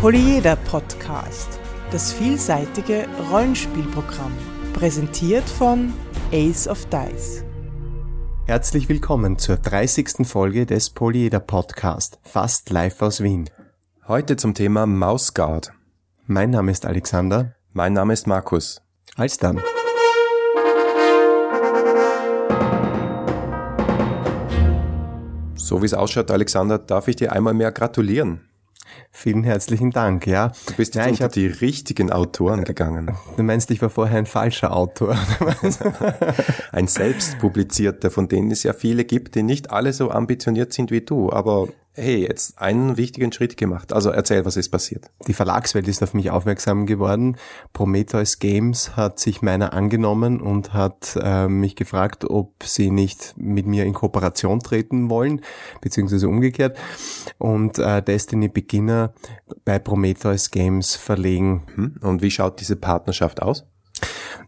Polyeder Podcast, das vielseitige Rollenspielprogramm, präsentiert von Ace of Dice. Herzlich willkommen zur 30. Folge des Polyeder Podcast, fast live aus Wien. Heute zum Thema Mausguard. Mein Name ist Alexander. Mein Name ist Markus. Als dann. So wie es ausschaut, Alexander, darf ich dir einmal mehr gratulieren. Vielen herzlichen Dank, ja. Du bist jetzt ja, unter hab, die richtigen Autoren gegangen. Du meinst, ich war vorher ein falscher Autor. ein selbstpublizierter, von denen es ja viele gibt, die nicht alle so ambitioniert sind wie du, aber hey, jetzt einen wichtigen Schritt gemacht. Also erzähl, was ist passiert? Die Verlagswelt ist auf mich aufmerksam geworden. Prometheus Games hat sich meiner angenommen und hat äh, mich gefragt, ob sie nicht mit mir in Kooperation treten wollen, beziehungsweise umgekehrt. Und äh, Destiny Beginner bei Prometheus Games verlegen. Hm, und wie schaut diese Partnerschaft aus?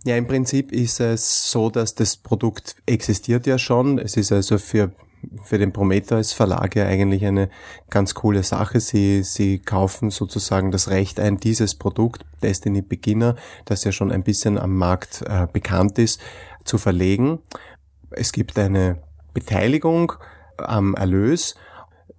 Ja, im Prinzip ist es so, dass das Produkt existiert ja schon. Es ist also für für den Prometheus Verlag ja eigentlich eine ganz coole Sache. Sie, sie kaufen sozusagen das Recht ein, dieses Produkt, Destiny Beginner, das ja schon ein bisschen am Markt äh, bekannt ist, zu verlegen. Es gibt eine Beteiligung am Erlös.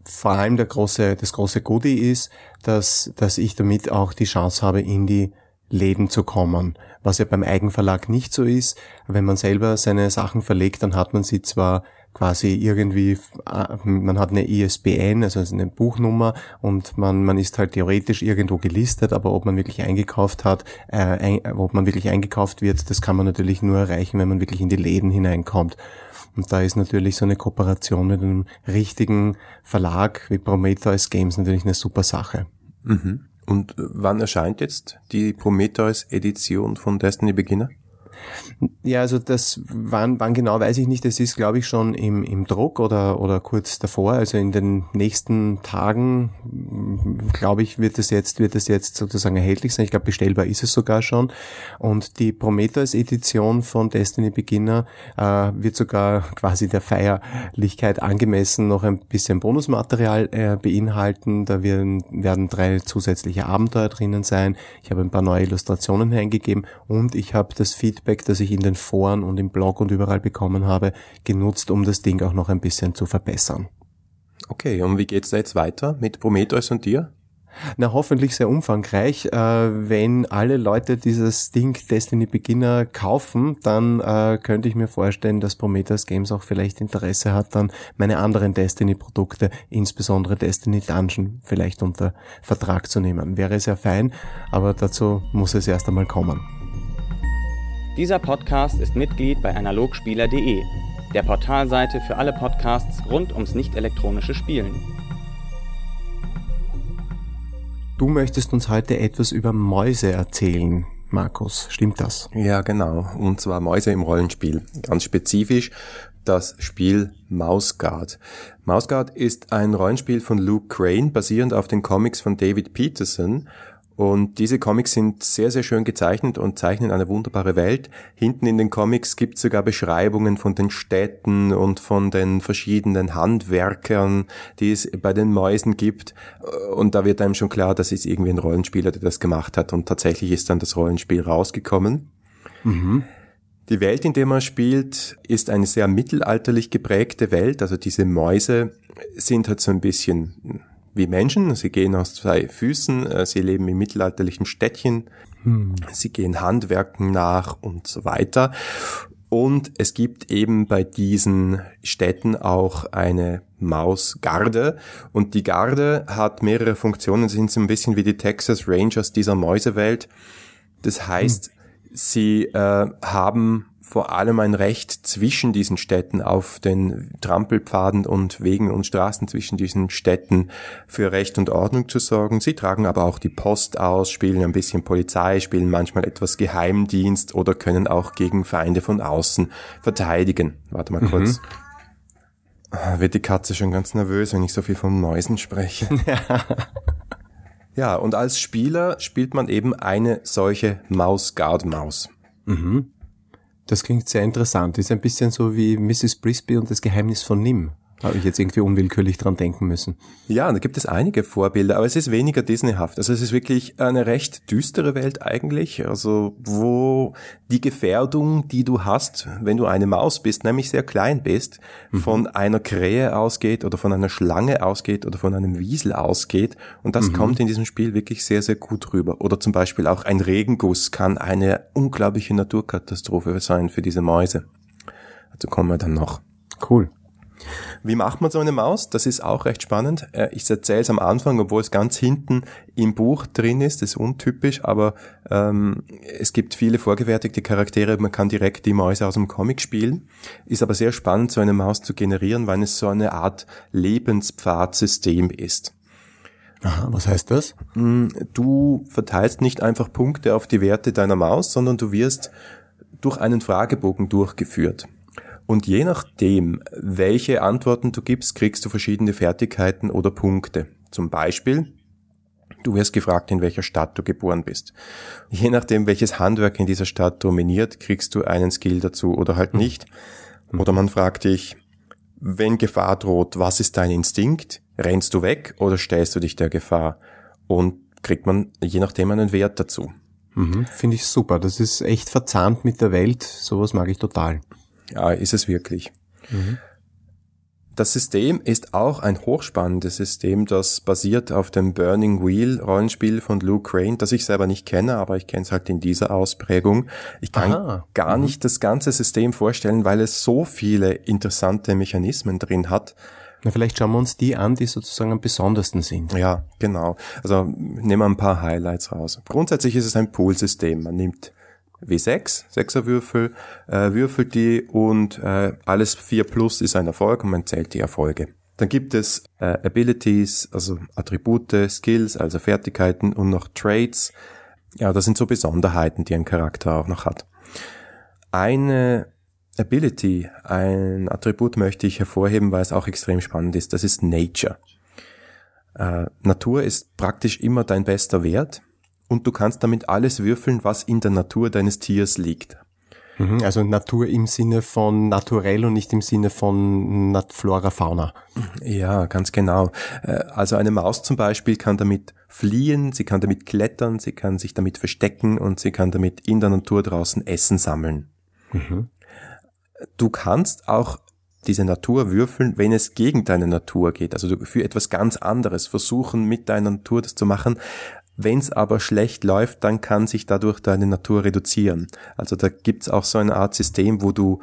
Vor allem der große, das große Goodie ist, dass, dass ich damit auch die Chance habe, in die Läden zu kommen. Was ja beim Eigenverlag nicht so ist. Wenn man selber seine Sachen verlegt, dann hat man sie zwar quasi irgendwie, äh, man hat eine ISBN, also eine Buchnummer und man, man ist halt theoretisch irgendwo gelistet, aber ob man wirklich eingekauft hat, äh, ob man wirklich eingekauft wird, das kann man natürlich nur erreichen, wenn man wirklich in die Läden hineinkommt. Und da ist natürlich so eine Kooperation mit einem richtigen Verlag wie Prometheus Games natürlich eine super Sache. Mhm. Und wann erscheint jetzt die Prometheus Edition von Destiny Beginner? Ja, also das, wann, wann genau weiß ich nicht. Das ist, glaube ich, schon im, im Druck oder, oder kurz davor. Also in den nächsten Tagen, glaube ich, wird es jetzt, wird es jetzt sozusagen erhältlich sein. Ich glaube, bestellbar ist es sogar schon. Und die Prometheus-Edition von Destiny Beginner äh, wird sogar quasi der Feierlichkeit angemessen noch ein bisschen Bonusmaterial äh, beinhalten. Da werden, werden drei zusätzliche Abenteuer drinnen sein. Ich habe ein paar neue Illustrationen eingegeben und ich habe das Feedback Feedback, das ich in den Foren und im Blog und überall bekommen habe, genutzt, um das Ding auch noch ein bisschen zu verbessern. Okay, und wie geht's da jetzt weiter mit Prometheus und dir? Na, hoffentlich sehr umfangreich. Äh, wenn alle Leute dieses Ding Destiny Beginner kaufen, dann äh, könnte ich mir vorstellen, dass Prometheus Games auch vielleicht Interesse hat, dann meine anderen Destiny-Produkte, insbesondere Destiny Dungeon, vielleicht unter Vertrag zu nehmen. Wäre sehr fein, aber dazu muss es erst einmal kommen. Dieser Podcast ist Mitglied bei analogspieler.de, der Portalseite für alle Podcasts rund ums nicht elektronische Spielen. Du möchtest uns heute etwas über Mäuse erzählen, Markus. Stimmt das? Ja, genau. Und zwar Mäuse im Rollenspiel. Ganz spezifisch das Spiel Mouseguard. Mouseguard ist ein Rollenspiel von Luke Crane, basierend auf den Comics von David Peterson und diese Comics sind sehr, sehr schön gezeichnet und zeichnen eine wunderbare Welt. Hinten in den Comics gibt es sogar Beschreibungen von den Städten und von den verschiedenen Handwerkern, die es bei den Mäusen gibt. Und da wird einem schon klar, das ist irgendwie ein Rollenspieler, der das gemacht hat. Und tatsächlich ist dann das Rollenspiel rausgekommen. Mhm. Die Welt, in der man spielt, ist eine sehr mittelalterlich geprägte Welt. Also diese Mäuse sind halt so ein bisschen wie Menschen. Sie gehen aus zwei Füßen, äh, sie leben im mittelalterlichen Städtchen, hm. sie gehen Handwerken nach und so weiter. Und es gibt eben bei diesen Städten auch eine Mausgarde. Und die Garde hat mehrere Funktionen, sie sind so ein bisschen wie die Texas Rangers dieser Mäusewelt. Das heißt, hm. sie äh, haben vor allem ein Recht zwischen diesen Städten auf den Trampelpfaden und Wegen und Straßen zwischen diesen Städten für Recht und Ordnung zu sorgen. Sie tragen aber auch die Post aus, spielen ein bisschen Polizei, spielen manchmal etwas Geheimdienst oder können auch gegen Feinde von außen verteidigen. Warte mal kurz. Mhm. Wird die Katze schon ganz nervös, wenn ich so viel von Mäusen spreche. ja, und als Spieler spielt man eben eine solche Maus-Guard-Maus. Mhm. Das klingt sehr interessant. Ist ein bisschen so wie Mrs. Brisby und das Geheimnis von Nim. Habe ich jetzt irgendwie unwillkürlich dran denken müssen. Ja, da gibt es einige Vorbilder, aber es ist weniger Disneyhaft. Also es ist wirklich eine recht düstere Welt eigentlich, also wo die Gefährdung, die du hast, wenn du eine Maus bist, nämlich sehr klein bist, mhm. von einer Krähe ausgeht oder von einer Schlange ausgeht oder von einem Wiesel ausgeht. Und das mhm. kommt in diesem Spiel wirklich sehr, sehr gut rüber. Oder zum Beispiel auch ein Regenguss kann eine unglaubliche Naturkatastrophe sein für diese Mäuse. Also kommen wir dann noch. Cool. Wie macht man so eine Maus? Das ist auch recht spannend. Äh, ich erzähle es am Anfang, obwohl es ganz hinten im Buch drin ist. Das ist untypisch, aber ähm, es gibt viele vorgefertigte Charaktere. Man kann direkt die Mäuse aus dem Comic spielen. Ist aber sehr spannend, so eine Maus zu generieren, weil es so eine Art Lebenspfadsystem ist. Aha, was heißt das? Mm, du verteilst nicht einfach Punkte auf die Werte deiner Maus, sondern du wirst durch einen Fragebogen durchgeführt. Und je nachdem, welche Antworten du gibst, kriegst du verschiedene Fertigkeiten oder Punkte. Zum Beispiel, du wirst gefragt, in welcher Stadt du geboren bist. Je nachdem, welches Handwerk in dieser Stadt dominiert, kriegst du einen Skill dazu oder halt nicht. Oder man fragt dich, wenn Gefahr droht, was ist dein Instinkt? Rennst du weg oder stellst du dich der Gefahr? Und kriegt man je nachdem einen Wert dazu. Mhm, Finde ich super. Das ist echt verzahnt mit der Welt. Sowas mag ich total. Ja, ist es wirklich. Mhm. Das System ist auch ein hochspannendes System, das basiert auf dem Burning Wheel Rollenspiel von Lou Crane, das ich selber nicht kenne, aber ich kenne es halt in dieser Ausprägung. Ich kann Aha. gar mhm. nicht das ganze System vorstellen, weil es so viele interessante Mechanismen drin hat. Na, vielleicht schauen wir uns die an, die sozusagen am besondersten sind. Ja, genau. Also nehmen wir ein paar Highlights raus. Grundsätzlich ist es ein Poolsystem. Man nimmt W6, Sechserwürfel, äh, würfelt die und äh, alles 4 plus ist ein Erfolg und man zählt die Erfolge. Dann gibt es äh, Abilities, also Attribute, Skills, also Fertigkeiten und noch Traits. Ja, das sind so Besonderheiten, die ein Charakter auch noch hat. Eine Ability, ein Attribut möchte ich hervorheben, weil es auch extrem spannend ist. Das ist Nature. Äh, Natur ist praktisch immer dein bester Wert und du kannst damit alles würfeln, was in der Natur deines Tiers liegt. Mhm, also Natur im Sinne von naturell und nicht im Sinne von Flora, Fauna. Ja, ganz genau. Äh, also eine Maus zum Beispiel kann damit fliehen, sie kann damit klettern, sie kann sich damit verstecken und sie kann damit in der Natur draußen Essen sammeln. Mhm. Du kannst auch diese Natur würfeln, wenn es gegen deine Natur geht. Also für etwas ganz anderes versuchen, mit deiner Natur das zu machen. Wenn es aber schlecht läuft, dann kann sich dadurch deine Natur reduzieren. Also da gibt's auch so eine Art System, wo du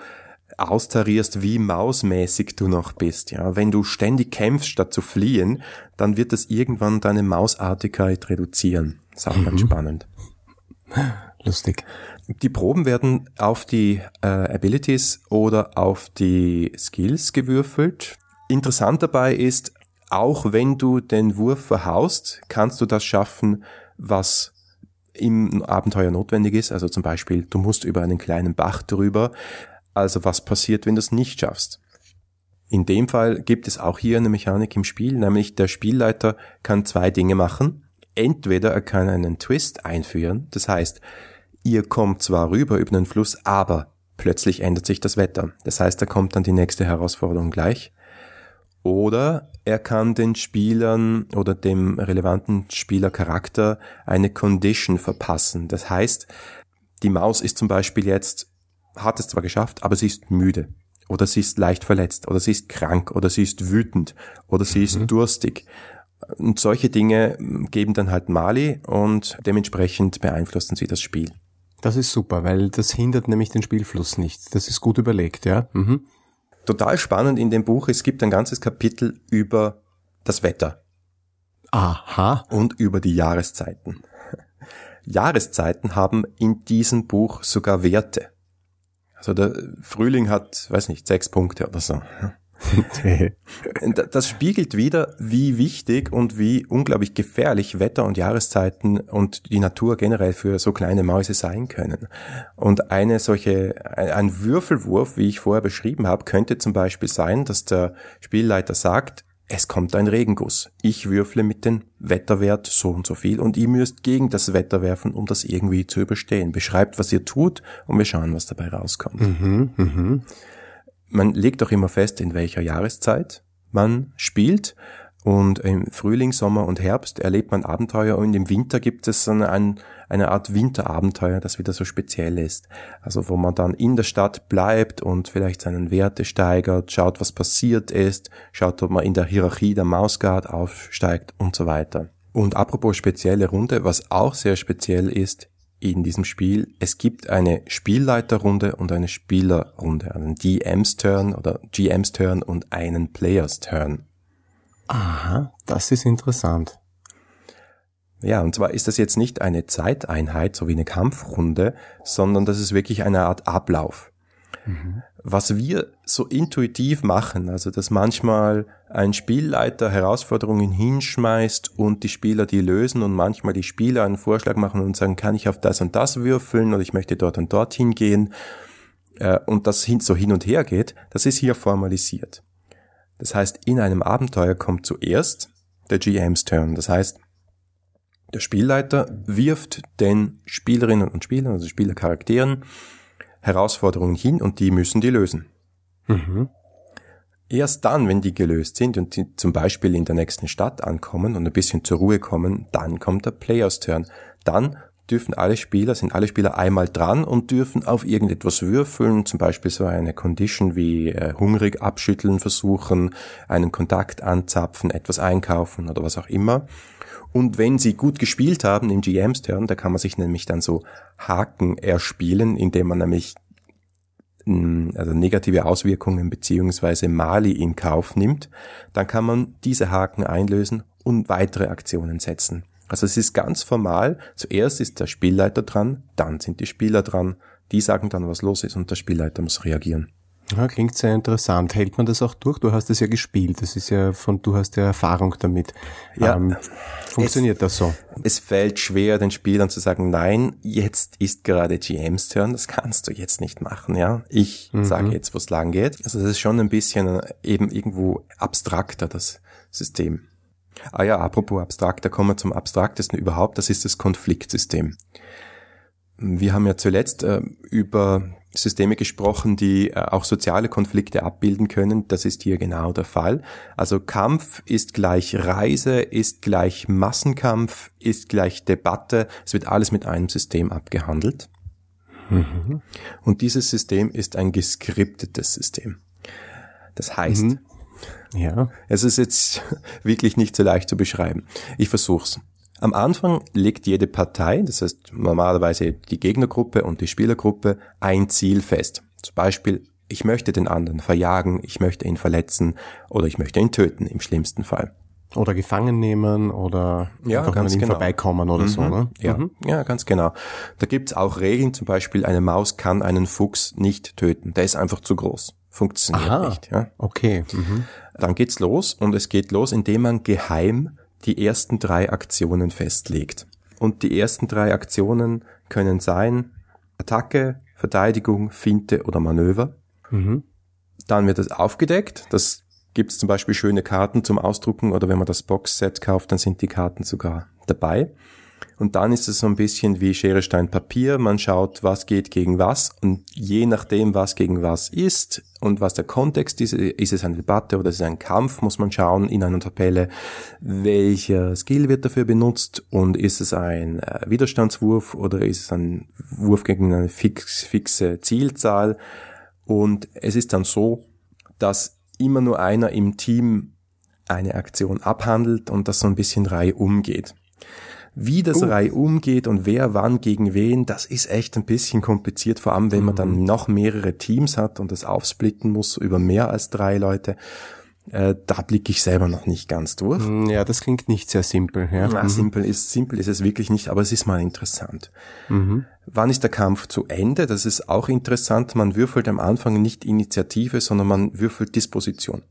austarierst, wie mausmäßig du noch bist. Ja, wenn du ständig kämpfst, statt zu fliehen, dann wird das irgendwann deine Mausartigkeit reduzieren. Das ist auch mhm. ganz spannend. Lustig. Die Proben werden auf die äh, Abilities oder auf die Skills gewürfelt. Interessant dabei ist, auch wenn du den Wurf verhaust, kannst du das schaffen, was im Abenteuer notwendig ist. Also zum Beispiel, du musst über einen kleinen Bach drüber. Also was passiert, wenn du es nicht schaffst? In dem Fall gibt es auch hier eine Mechanik im Spiel, nämlich der Spielleiter kann zwei Dinge machen. Entweder er kann einen Twist einführen, das heißt, ihr kommt zwar rüber über den Fluss, aber plötzlich ändert sich das Wetter. Das heißt, da kommt dann die nächste Herausforderung gleich. Oder er kann den Spielern oder dem relevanten Spielercharakter eine Condition verpassen. Das heißt, die Maus ist zum Beispiel jetzt, hat es zwar geschafft, aber sie ist müde. Oder sie ist leicht verletzt. Oder sie ist krank. Oder sie ist wütend. Oder sie ist mhm. durstig. Und solche Dinge geben dann halt Mali und dementsprechend beeinflussen sie das Spiel. Das ist super, weil das hindert nämlich den Spielfluss nicht. Das ist gut überlegt, ja. Mhm total spannend in dem Buch, es gibt ein ganzes Kapitel über das Wetter. Aha. Und über die Jahreszeiten. Jahreszeiten haben in diesem Buch sogar Werte. Also der Frühling hat, weiß nicht, sechs Punkte oder so. das spiegelt wieder, wie wichtig und wie unglaublich gefährlich Wetter und Jahreszeiten und die Natur generell für so kleine Mäuse sein können. Und eine solche, ein Würfelwurf, wie ich vorher beschrieben habe, könnte zum Beispiel sein, dass der Spielleiter sagt, es kommt ein Regenguss. Ich würfle mit dem Wetterwert so und so viel und ihr müsst gegen das Wetter werfen, um das irgendwie zu überstehen. Beschreibt, was ihr tut und wir schauen, was dabei rauskommt. Mhm, mh man legt doch immer fest, in welcher Jahreszeit man spielt. Und im Frühling, Sommer und Herbst erlebt man Abenteuer und im Winter gibt es dann ein, eine Art Winterabenteuer, das wieder so speziell ist. Also wo man dann in der Stadt bleibt und vielleicht seinen Werte steigert, schaut, was passiert ist, schaut, ob man in der Hierarchie der Mausgard aufsteigt und so weiter. Und apropos spezielle Runde, was auch sehr speziell ist in diesem Spiel, es gibt eine Spielleiterrunde und eine Spielerrunde, also einen DM's Turn oder GM's Turn und einen Player's Turn. Aha, das ist interessant. Ja, und zwar ist das jetzt nicht eine Zeiteinheit, so wie eine Kampfrunde, sondern das ist wirklich eine Art Ablauf. Was wir so intuitiv machen, also dass manchmal ein Spielleiter Herausforderungen hinschmeißt und die Spieler die lösen und manchmal die Spieler einen Vorschlag machen und sagen, kann ich auf das und das würfeln oder ich möchte dort und dort hingehen äh, und das so hin und her geht, das ist hier formalisiert. Das heißt, in einem Abenteuer kommt zuerst der GM's Turn. Das heißt, der Spielleiter wirft den Spielerinnen und Spielern, also Spielercharakteren, Herausforderungen hin und die müssen die lösen. Mhm. Erst dann, wenn die gelöst sind und die zum Beispiel in der nächsten Stadt ankommen und ein bisschen zur Ruhe kommen, dann kommt der Players Turn. Dann dürfen alle Spieler, sind alle Spieler einmal dran und dürfen auf irgendetwas würfeln, zum Beispiel so eine Condition wie äh, hungrig abschütteln versuchen, einen Kontakt anzapfen, etwas einkaufen oder was auch immer. Und wenn sie gut gespielt haben im GM's Turn, da kann man sich nämlich dann so Haken erspielen, indem man nämlich mm, also negative Auswirkungen beziehungsweise Mali in Kauf nimmt, dann kann man diese Haken einlösen und weitere Aktionen setzen. Also es ist ganz formal. Zuerst ist der Spielleiter dran, dann sind die Spieler dran. Die sagen dann, was los ist und der Spielleiter muss reagieren. Ja, klingt sehr interessant. Hält man das auch durch? Du hast es ja gespielt. Das ist ja von, du hast ja Erfahrung damit. Ja, ähm, funktioniert es, das so? Es fällt schwer, den Spielern zu sagen, nein, jetzt ist gerade GMs Turn, das kannst du jetzt nicht machen, ja. Ich mhm. sage jetzt, wo es lang geht. Also das ist schon ein bisschen eben irgendwo abstrakter, das System. Ah ja, apropos abstrakt, da kommen wir zum abstraktesten überhaupt, das ist das Konfliktsystem. Wir haben ja zuletzt äh, über Systeme gesprochen, die äh, auch soziale Konflikte abbilden können. Das ist hier genau der Fall. Also Kampf ist gleich Reise, ist gleich Massenkampf, ist gleich Debatte. Es wird alles mit einem System abgehandelt. Mhm. Und dieses System ist ein geskriptetes System. Das heißt, mhm. Ja. Es ist jetzt wirklich nicht so leicht zu beschreiben. Ich versuch's. Am Anfang legt jede Partei, das heißt normalerweise die Gegnergruppe und die Spielergruppe, ein Ziel fest. Zum Beispiel, ich möchte den anderen verjagen, ich möchte ihn verletzen oder ich möchte ihn töten im schlimmsten Fall. Oder gefangen nehmen oder ja, einfach ganz an ihm genau. vorbeikommen oder mhm. so. Ne? Ja, mhm. ja, ganz genau. Da gibt's auch Regeln, zum Beispiel eine Maus kann einen Fuchs nicht töten. Der ist einfach zu groß. Funktioniert Aha. nicht. Ja? Okay. Mhm. Dann geht's los und es geht los, indem man geheim die ersten drei Aktionen festlegt. Und die ersten drei Aktionen können sein Attacke, Verteidigung, Finte oder Manöver. Mhm. Dann wird es aufgedeckt. Das gibt es zum Beispiel schöne Karten zum Ausdrucken oder wenn man das Boxset kauft, dann sind die Karten sogar dabei. Und dann ist es so ein bisschen wie Schere, Stein, Papier. Man schaut, was geht gegen was. Und je nachdem, was gegen was ist und was der Kontext ist, ist es eine Debatte oder ist es ein Kampf, muss man schauen in einer Tabelle, welcher Skill wird dafür benutzt und ist es ein äh, Widerstandswurf oder ist es ein Wurf gegen eine fix, fixe Zielzahl. Und es ist dann so, dass immer nur einer im Team eine Aktion abhandelt und das so ein bisschen Reihe umgeht. Wie das uh. Reihe umgeht und wer wann gegen wen, das ist echt ein bisschen kompliziert, vor allem wenn man dann mhm. noch mehrere Teams hat und das aufsplitten muss über mehr als drei Leute. Äh, da blicke ich selber noch nicht ganz durch. Mm, ja, das klingt nicht sehr simpel. Ja. Na, mhm. simpel ist simpel ist es wirklich nicht, aber es ist mal interessant. Mhm. Wann ist der Kampf zu Ende? Das ist auch interessant. Man würfelt am Anfang nicht Initiative, sondern man würfelt Disposition.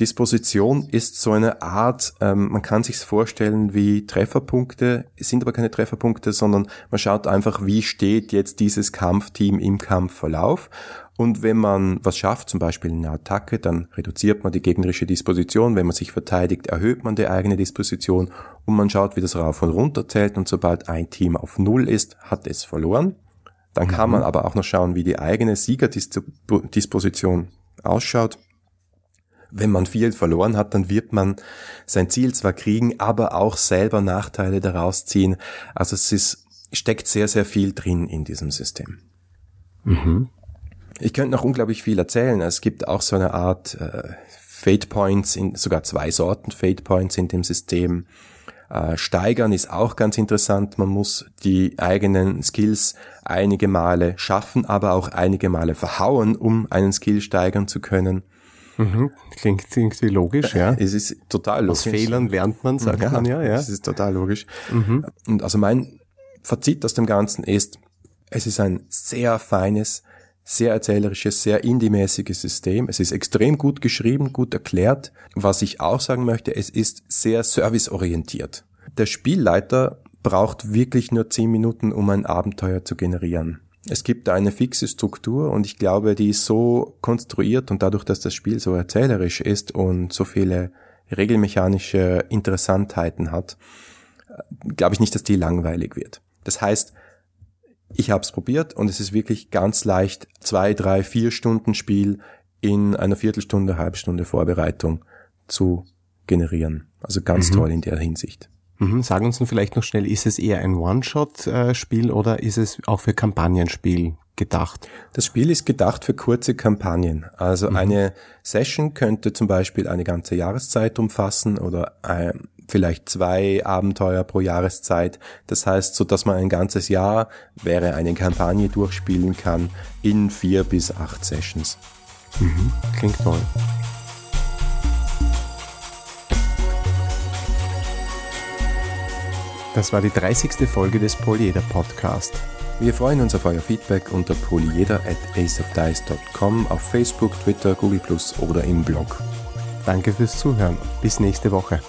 Disposition ist so eine Art, ähm, man kann sich vorstellen wie Trefferpunkte, es sind aber keine Trefferpunkte, sondern man schaut einfach, wie steht jetzt dieses Kampfteam im Kampfverlauf. Und wenn man was schafft, zum Beispiel eine Attacke, dann reduziert man die gegnerische Disposition. Wenn man sich verteidigt, erhöht man die eigene Disposition und man schaut, wie das rauf und runter zählt. Und sobald ein Team auf Null ist, hat es verloren. Dann kann mhm. man aber auch noch schauen, wie die eigene Siegerdisposition ausschaut. Wenn man viel verloren hat, dann wird man sein Ziel zwar kriegen, aber auch selber Nachteile daraus ziehen. Also es ist, steckt sehr, sehr viel drin in diesem System. Mhm. Ich könnte noch unglaublich viel erzählen. Es gibt auch so eine Art äh, Fate Points, in, sogar zwei Sorten Fate Points in dem System. Äh, steigern ist auch ganz interessant. Man muss die eigenen Skills einige Male schaffen, aber auch einige Male verhauen, um einen Skill steigern zu können. Mhm. Klingt irgendwie logisch, ja. Es ist total logisch. Aus Fehlern lernt man, sagt ja, man ja, ja. Es ist total logisch. Mhm. Und also mein Fazit aus dem Ganzen ist, es ist ein sehr feines, sehr erzählerisches, sehr indie-mäßiges System. Es ist extrem gut geschrieben, gut erklärt. Was ich auch sagen möchte, es ist sehr serviceorientiert. Der Spielleiter braucht wirklich nur zehn Minuten, um ein Abenteuer zu generieren. Es gibt da eine fixe Struktur und ich glaube, die ist so konstruiert und dadurch, dass das Spiel so erzählerisch ist und so viele regelmechanische Interessantheiten hat, glaube ich nicht, dass die langweilig wird. Das heißt, ich habe es probiert und es ist wirklich ganz leicht, zwei, drei, vier Stunden Spiel in einer Viertelstunde, Halbstunde Vorbereitung zu generieren. Also ganz mhm. toll in der Hinsicht. Mhm. Sag uns nun vielleicht noch schnell, ist es eher ein One-Shot-Spiel oder ist es auch für Kampagnenspiel gedacht? Das Spiel ist gedacht für kurze Kampagnen. Also mhm. eine Session könnte zum Beispiel eine ganze Jahreszeit umfassen oder äh, vielleicht zwei Abenteuer pro Jahreszeit. Das heißt, so dass man ein ganzes Jahr wäre eine Kampagne durchspielen kann in vier bis acht Sessions. Mhm. Klingt toll. Das war die 30. Folge des Polyeder Podcast. Wir freuen uns auf euer Feedback unter polyeder at aceofdice.com auf Facebook, Twitter, Google Plus oder im Blog. Danke fürs Zuhören. Bis nächste Woche.